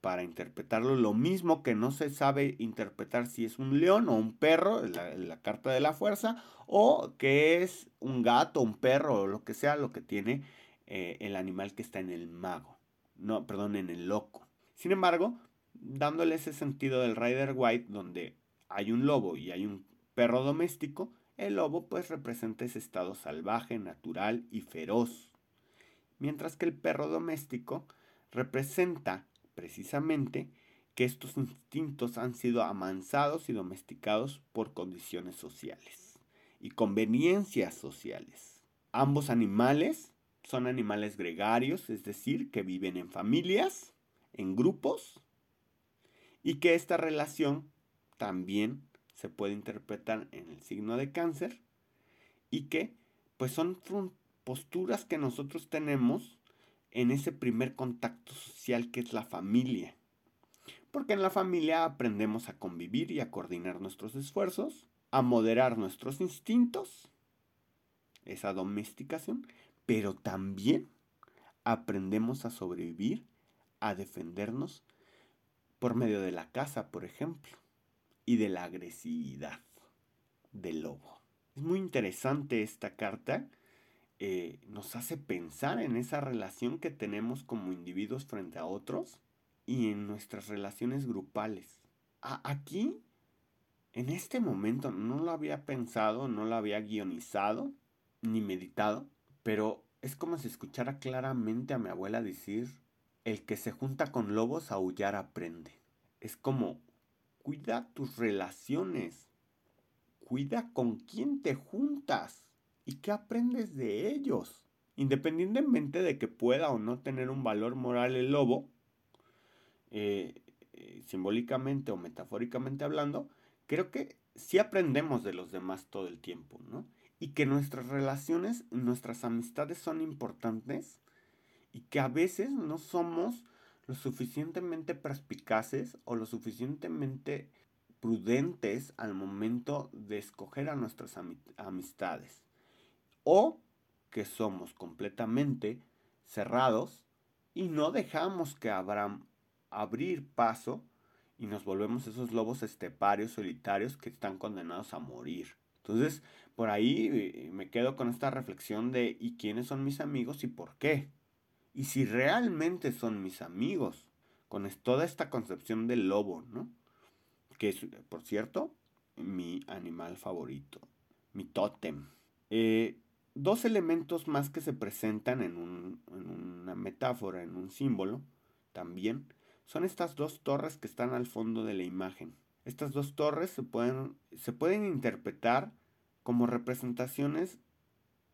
para interpretarlo. Lo mismo que no se sabe interpretar si es un león o un perro, la, la carta de la fuerza, o que es un gato, un perro o lo que sea, lo que tiene eh, el animal que está en el mago. No, perdón, en el loco. Sin embargo, dándole ese sentido del Rider White, donde hay un lobo y hay un perro doméstico, el lobo pues representa ese estado salvaje, natural y feroz. Mientras que el perro doméstico representa precisamente que estos instintos han sido amansados y domesticados por condiciones sociales y conveniencias sociales. Ambos animales son animales gregarios, es decir, que viven en familias, en grupos, y que esta relación también se puede interpretar en el signo de cáncer y que pues son posturas que nosotros tenemos en ese primer contacto social que es la familia. Porque en la familia aprendemos a convivir y a coordinar nuestros esfuerzos, a moderar nuestros instintos, esa domesticación, pero también aprendemos a sobrevivir, a defendernos por medio de la casa, por ejemplo, y de la agresividad del lobo. Es muy interesante esta carta eh, nos hace pensar en esa relación que tenemos como individuos frente a otros y en nuestras relaciones grupales. aquí, en este momento, no lo había pensado, no lo había guionizado ni meditado, pero es como si escuchara claramente a mi abuela decir, el que se junta con lobos a aullar aprende. Es como, cuida tus relaciones, cuida con quién te juntas y qué aprendes de ellos. Independientemente de que pueda o no tener un valor moral el lobo, eh, eh, simbólicamente o metafóricamente hablando, creo que sí aprendemos de los demás todo el tiempo, ¿no? Y que nuestras relaciones, nuestras amistades son importantes y que a veces no somos lo suficientemente perspicaces o lo suficientemente prudentes al momento de escoger a nuestras amistades o que somos completamente cerrados y no dejamos que abran abrir paso y nos volvemos esos lobos esteparios solitarios que están condenados a morir. Entonces, por ahí eh, me quedo con esta reflexión de ¿y quiénes son mis amigos y por qué? Y si realmente son mis amigos, con toda esta concepción del lobo, ¿no? Que es, por cierto, mi animal favorito, mi tótem. Eh, dos elementos más que se presentan en, una metáfora, en un símbolo, también, son estas dos torres que están al fondo de la imagen. Estas dos torres se pueden interpretar como representaciones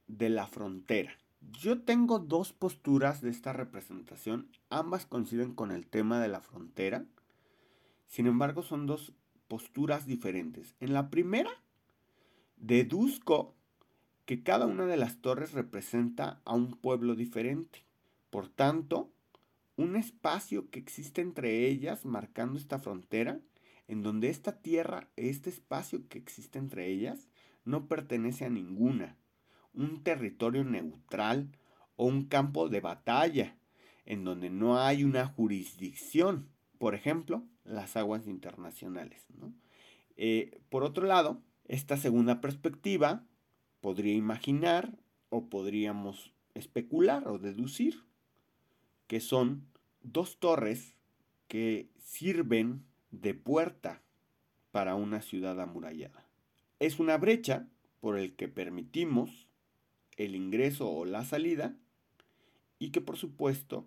de la frontera. Yo tengo dos posturas de esta representación, ambas coinciden con el tema de la frontera, sin embargo son dos posturas diferentes. En la primera, deduzco que cada una de las torres representa a un pueblo diferente. Por tanto, un espacio que existe entre ellas marcando esta frontera, en donde esta tierra, este espacio que existe entre ellas, no pertenece a ninguna, un territorio neutral o un campo de batalla, en donde no hay una jurisdicción, por ejemplo, las aguas internacionales. Eh, por otro lado, esta segunda perspectiva podría imaginar o podríamos especular o deducir que son dos torres que sirven de puerta para una ciudad amurallada. Es una brecha por el que permitimos el ingreso o la salida y que por supuesto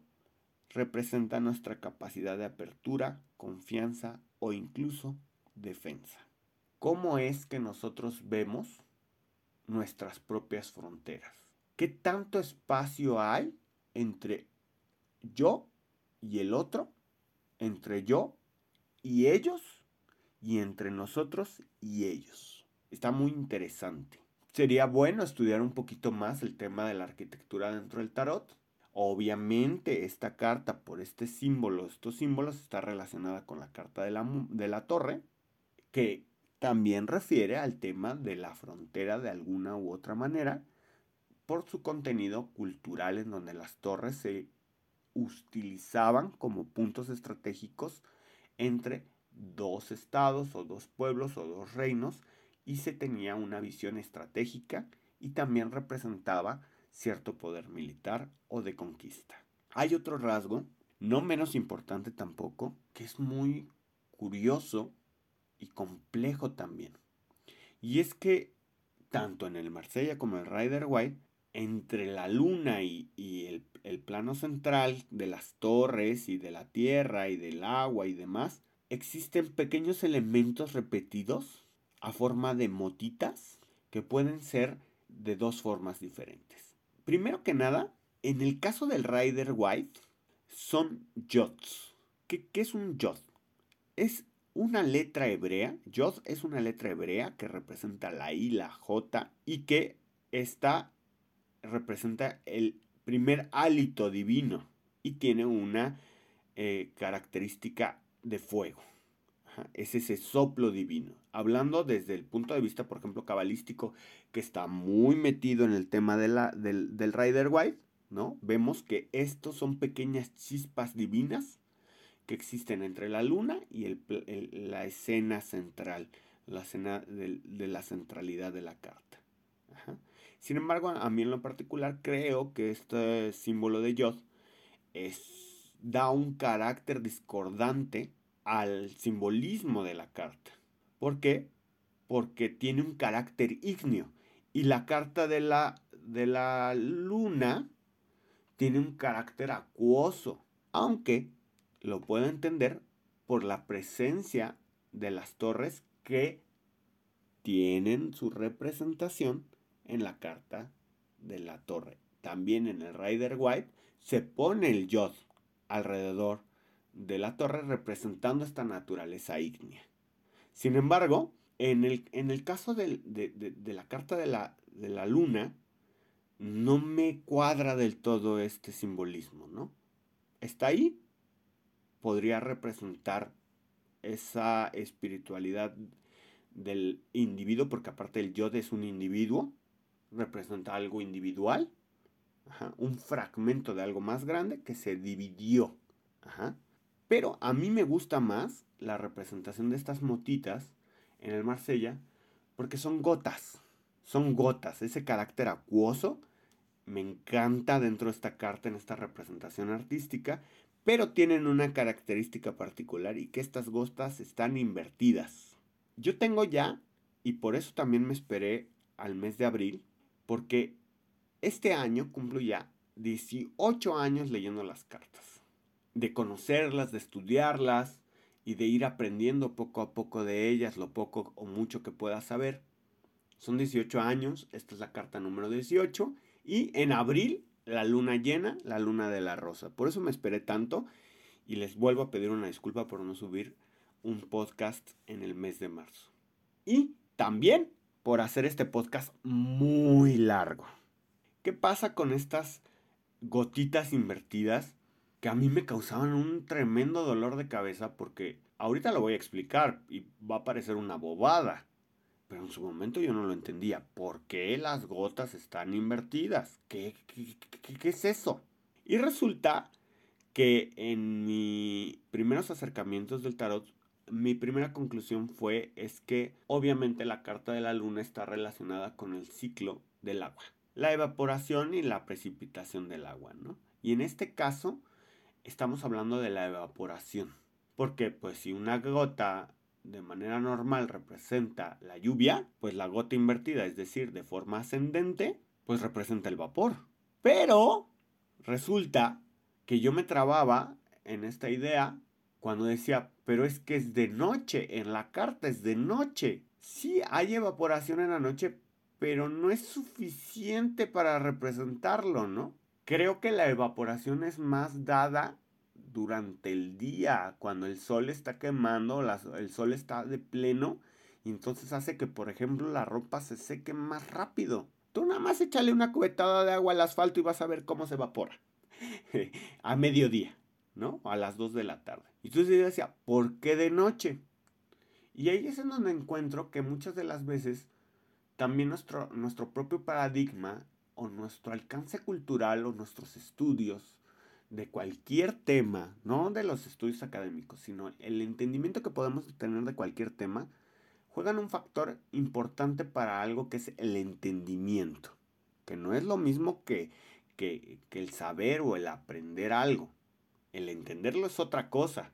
representa nuestra capacidad de apertura, confianza o incluso defensa. ¿Cómo es que nosotros vemos nuestras propias fronteras? ¿Qué tanto espacio hay entre yo y el otro, entre yo y ellos y entre nosotros y ellos? Está muy interesante. Sería bueno estudiar un poquito más el tema de la arquitectura dentro del tarot. Obviamente esta carta por este símbolo, estos símbolos está relacionada con la carta de la, de la torre, que también refiere al tema de la frontera de alguna u otra manera por su contenido cultural en donde las torres se utilizaban como puntos estratégicos entre dos estados o dos pueblos o dos reinos y se tenía una visión estratégica y también representaba cierto poder militar o de conquista. Hay otro rasgo, no menos importante tampoco, que es muy curioso y complejo también. Y es que tanto en el Marsella como en el Rider White, entre la luna y, el, el plano central de las torres y de la tierra y del agua y demás, existen pequeños elementos repetidos a forma de motitas que pueden ser de dos formas diferentes. Primero que nada, en el caso del Rider White, son yods. ¿Qué, es un yod? Es una letra hebrea. Yod es una letra hebrea que representa la I, la J y que está representa el primer hálito divino y tiene una eh, característica de fuego es ese soplo divino. Hablando desde el punto de vista, por ejemplo, cabalístico, que está muy metido en el tema de la, del, del Rider White, ¿no? Vemos que estos son pequeñas chispas divinas que existen entre la luna y la escena central, la escena de, la centralidad de la carta. Sin embargo, a mí en lo particular creo que este símbolo de Yod es, da un carácter discordante al simbolismo de la carta. ¿Por qué? Porque tiene un carácter ígneo. Y la carta de la, de la luna tiene un carácter acuoso. Aunque lo puedo entender por la presencia de las torres que tienen su representación en la carta de la torre. También en el Rider White se pone el yod alrededor de la torre representando esta naturaleza ígnea. Sin embargo, en el, en el caso de, la carta de la, de la luna, no me cuadra del todo este simbolismo, ¿no? Está ahí, podría representar esa espiritualidad del individuo, porque aparte el yo es un individuo, representa algo individual, un fragmento de algo más grande que se dividió. Ajá. Pero a mí me gusta más la representación de estas motitas en el Marsella porque son gotas. Son gotas. Ese carácter acuoso me encanta dentro de esta carta, en esta representación artística, pero tienen una característica particular y que estas gotas están invertidas. Yo tengo ya, y por eso también me esperé al mes de abril, porque este año cumplo ya 18 años leyendo las cartas. De conocerlas, de estudiarlas y de ir aprendiendo poco a poco de ellas, lo poco o mucho que pueda saber. Son 18 años, esta es la carta número 18 y en abril la luna llena, la luna de la rosa. Por eso me esperé tanto y les vuelvo a pedir una disculpa por no subir un podcast en el mes de marzo. Y también por hacer este podcast muy largo. ¿Qué pasa con estas gotitas invertidas que a mí me causaban un tremendo dolor de cabeza porque ahorita lo voy a explicar y va a parecer una bobada. Pero en su momento yo no lo entendía. ¿Por qué las gotas están invertidas? ¿Qué, qué, es eso? Y resulta que en mis primeros acercamientos del tarot, mi primera conclusión fue es que obviamente la carta de la luna está relacionada con el ciclo del agua la evaporación y la precipitación del agua, ¿no? Y en este caso estamos hablando de la evaporación. Porque pues si una gota de manera normal representa la lluvia, pues la gota invertida, es decir, de forma ascendente, pues representa el vapor. Pero resulta que yo me trababa en esta idea cuando decía, pero es que es de noche, en la carta es de noche. Sí hay evaporación en la noche, pero no es suficiente para representarlo, ¿no? Creo que la evaporación es más dada durante el día, cuando el sol está quemando, el sol está de pleno, y entonces hace que, por ejemplo, la ropa se seque más rápido. Tú nada más échale una cubetada de agua al asfalto y vas a ver cómo se evapora. a mediodía, ¿no? A las 2 de la tarde. Y yo decía, ¿por qué de noche? Y ahí es en donde encuentro que muchas de las veces también nuestro, nuestro propio paradigma o nuestro alcance cultural o nuestros estudios de cualquier tema, no de los estudios académicos, sino el entendimiento que podemos tener de cualquier tema, juegan un factor importante para algo que es el entendimiento, que no es lo mismo que, que, que el saber o el aprender algo. El entenderlo es otra cosa.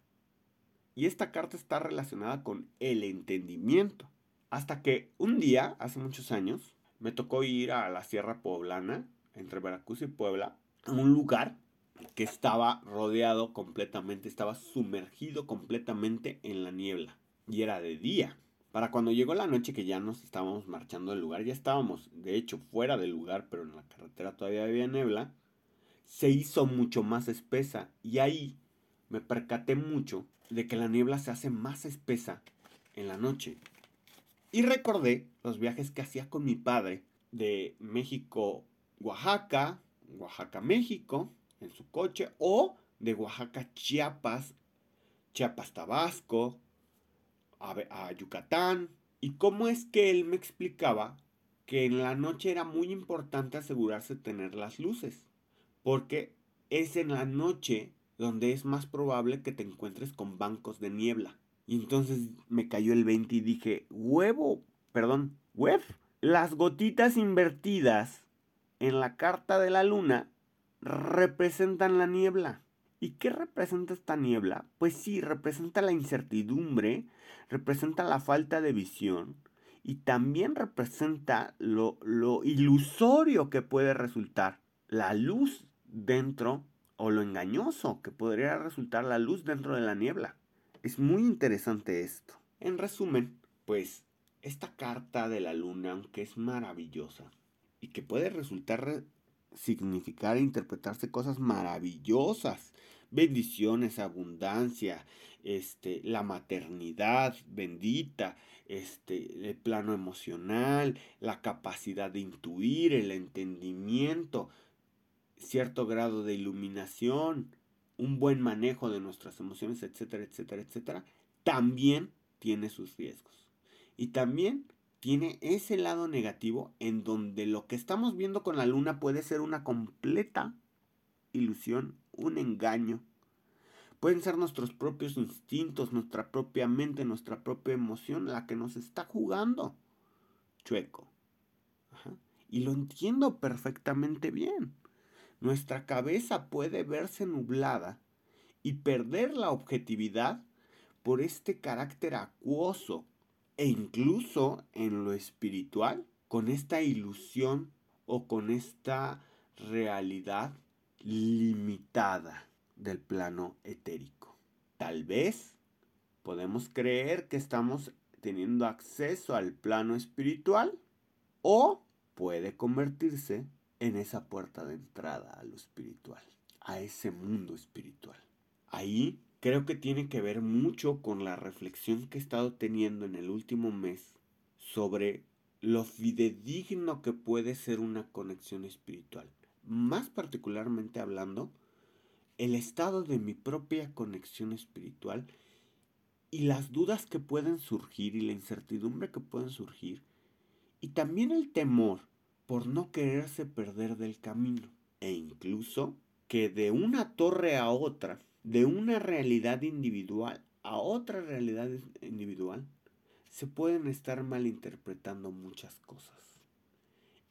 Y esta carta está relacionada con el entendimiento. Hasta que un día, hace muchos años, me tocó ir a la Sierra Poblana, entre Veracruz y Puebla, a un lugar que estaba rodeado completamente, estaba sumergido completamente en la niebla. Y era de día. Para cuando llegó la noche que ya nos estábamos marchando del lugar, ya estábamos, de hecho, fuera del lugar, pero en la carretera todavía había niebla, se hizo mucho más espesa. Y ahí me percaté mucho de que la niebla se hace más espesa en la noche. Y recordé los viajes que hacía con mi padre de México, Oaxaca, Oaxaca, México, en su coche, o de Oaxaca, Chiapas, Chiapas, Tabasco, a, a Yucatán. Y cómo es que él me explicaba que en la noche era muy importante asegurarse de tener las luces, porque es en la noche donde es más probable que te encuentres con bancos de niebla. Y entonces me cayó el 20 y dije, huevo, perdón, web. Las gotitas invertidas en la carta de la luna representan la niebla. ¿Y qué representa esta niebla? Pues sí, representa la incertidumbre, representa la falta de visión y también representa lo, lo ilusorio que puede resultar la luz dentro o lo engañoso que podría resultar la luz dentro de la niebla. Es muy interesante esto. En resumen, pues esta carta de la luna, aunque es maravillosa y que puede resultar significar e interpretarse cosas maravillosas, bendiciones, abundancia, este, la maternidad bendita, este, el plano emocional, la capacidad de intuir, el entendimiento, cierto grado de iluminación, un buen manejo de nuestras emociones, etcétera, etcétera, etcétera, también tiene sus riesgos. Y también tiene ese lado negativo en donde lo que estamos viendo con la luna puede ser una completa ilusión, un engaño. Pueden ser nuestros propios instintos, nuestra propia mente, nuestra propia emoción la que nos está jugando. Chueco. Y lo entiendo perfectamente bien. Nuestra cabeza puede verse nublada y perder la objetividad por este carácter acuoso e incluso en lo espiritual con esta ilusión o con esta realidad limitada del plano etérico. Tal vez podemos creer que estamos teniendo acceso al plano espiritual o puede convertirse en esa puerta de entrada a lo espiritual, a ese mundo espiritual. Ahí creo que tiene que ver mucho con la reflexión que he estado teniendo en el último mes sobre lo fidedigno que puede ser una conexión espiritual. Más particularmente hablando, el estado de mi propia conexión espiritual y las dudas que pueden surgir y la incertidumbre que pueden surgir y también el temor por no quererse perder del camino e incluso que de una torre a otra, de una realidad individual a otra realidad individual, se pueden estar malinterpretando muchas cosas.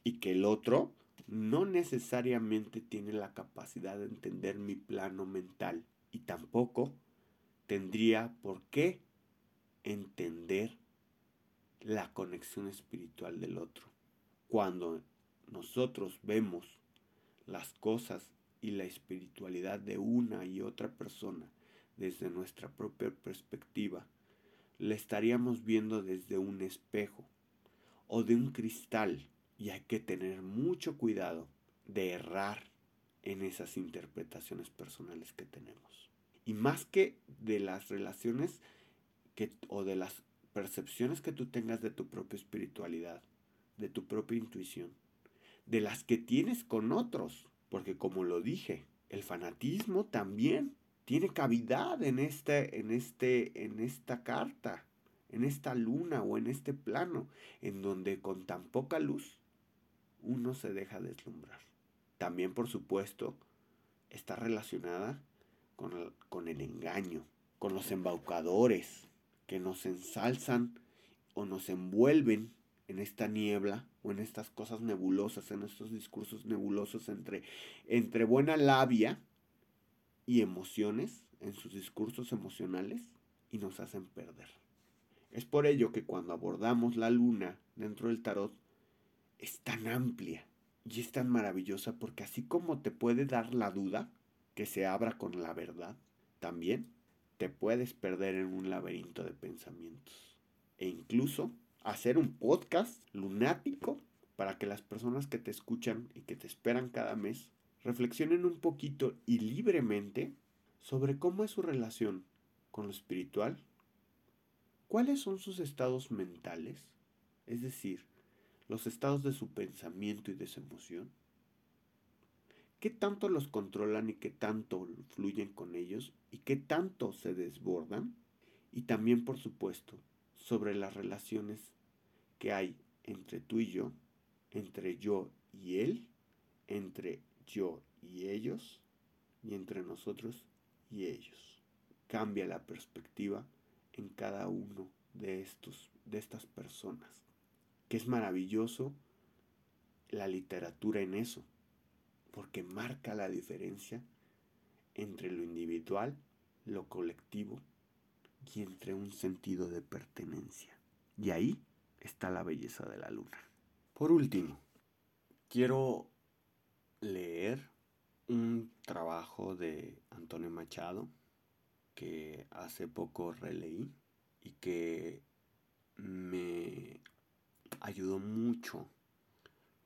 Y que el otro no necesariamente tiene la capacidad de entender mi plano mental y tampoco tendría por qué entender la conexión espiritual del otro. Cuando nosotros vemos las cosas y la espiritualidad de una y otra persona desde nuestra propia perspectiva, la estaríamos viendo desde un espejo o de un cristal y hay que tener mucho cuidado de errar en esas interpretaciones personales que tenemos. Y más que de las relaciones que, o de las percepciones que tú tengas de tu propia espiritualidad, de tu propia intuición, de las que tienes con otros, porque como lo dije, el fanatismo también tiene cavidad en este, en este, en esta carta, en esta luna o en este plano, en donde con tan poca luz uno se deja deslumbrar. También, por supuesto, está relacionada con con el engaño, con los embaucadores que nos ensalzan o nos envuelven en esta niebla o en estas cosas nebulosas, en estos discursos nebulosos entre, entre buena labia y emociones, en sus discursos emocionales, y nos hacen perder. Es por ello que cuando abordamos la luna dentro del tarot, es tan amplia y es tan maravillosa porque así como te puede dar la duda, que se abra con la verdad, también te puedes perder en un laberinto de pensamientos. E incluso hacer un podcast lunático para que las personas que te escuchan y que te esperan cada mes reflexionen un poquito y libremente sobre cómo es su relación con lo espiritual, cuáles son sus estados mentales, es decir, los estados de su pensamiento y de su emoción, qué tanto los controlan y qué tanto fluyen con ellos y qué tanto se desbordan, y también, por supuesto, sobre las relaciones que hay entre tú y yo, entre yo y él, entre yo y ellos, y entre nosotros y ellos. Cambia la perspectiva en cada uno de estos de estas personas. Que es maravilloso la literatura en eso, porque marca la diferencia entre lo individual, lo colectivo y entre un sentido de pertenencia. Y ahí está la belleza de la luna. Por último, quiero leer un trabajo de Antonio Machado que hace poco releí y que me ayudó mucho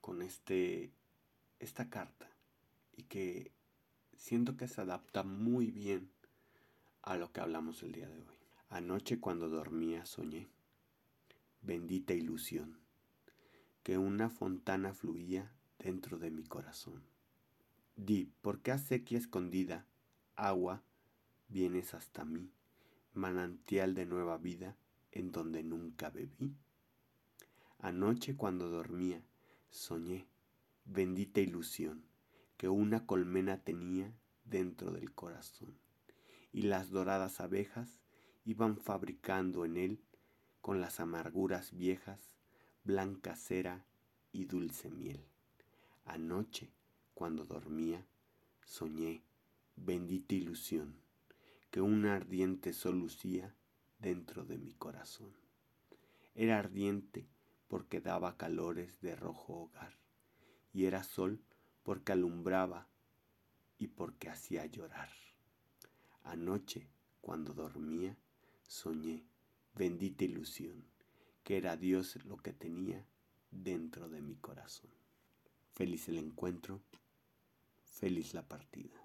con este esta carta y que siento que se adapta muy bien a lo que hablamos el día de hoy. Anoche cuando dormía soñé, bendita ilusión, que una fontana fluía dentro de mi corazón. Di, ¿por qué a sequía escondida, agua, vienes hasta mí, manantial de nueva vida en donde nunca bebí? Anoche cuando dormía, soñé, bendita ilusión, que una colmena tenía dentro del corazón, y las doradas abejas iban fabricando en él, con las amarguras viejas, blanca cera y dulce miel. Anoche, cuando dormía, soñé, bendita ilusión, que un ardiente sol lucía dentro de mi corazón. Era ardiente porque daba calores de rojo hogar y era sol porque alumbraba y porque hacía llorar. Anoche, cuando dormía, soñé, bendita ilusión, que era Dios lo que tenía dentro de mi corazón. Feliz el encuentro, feliz la partida.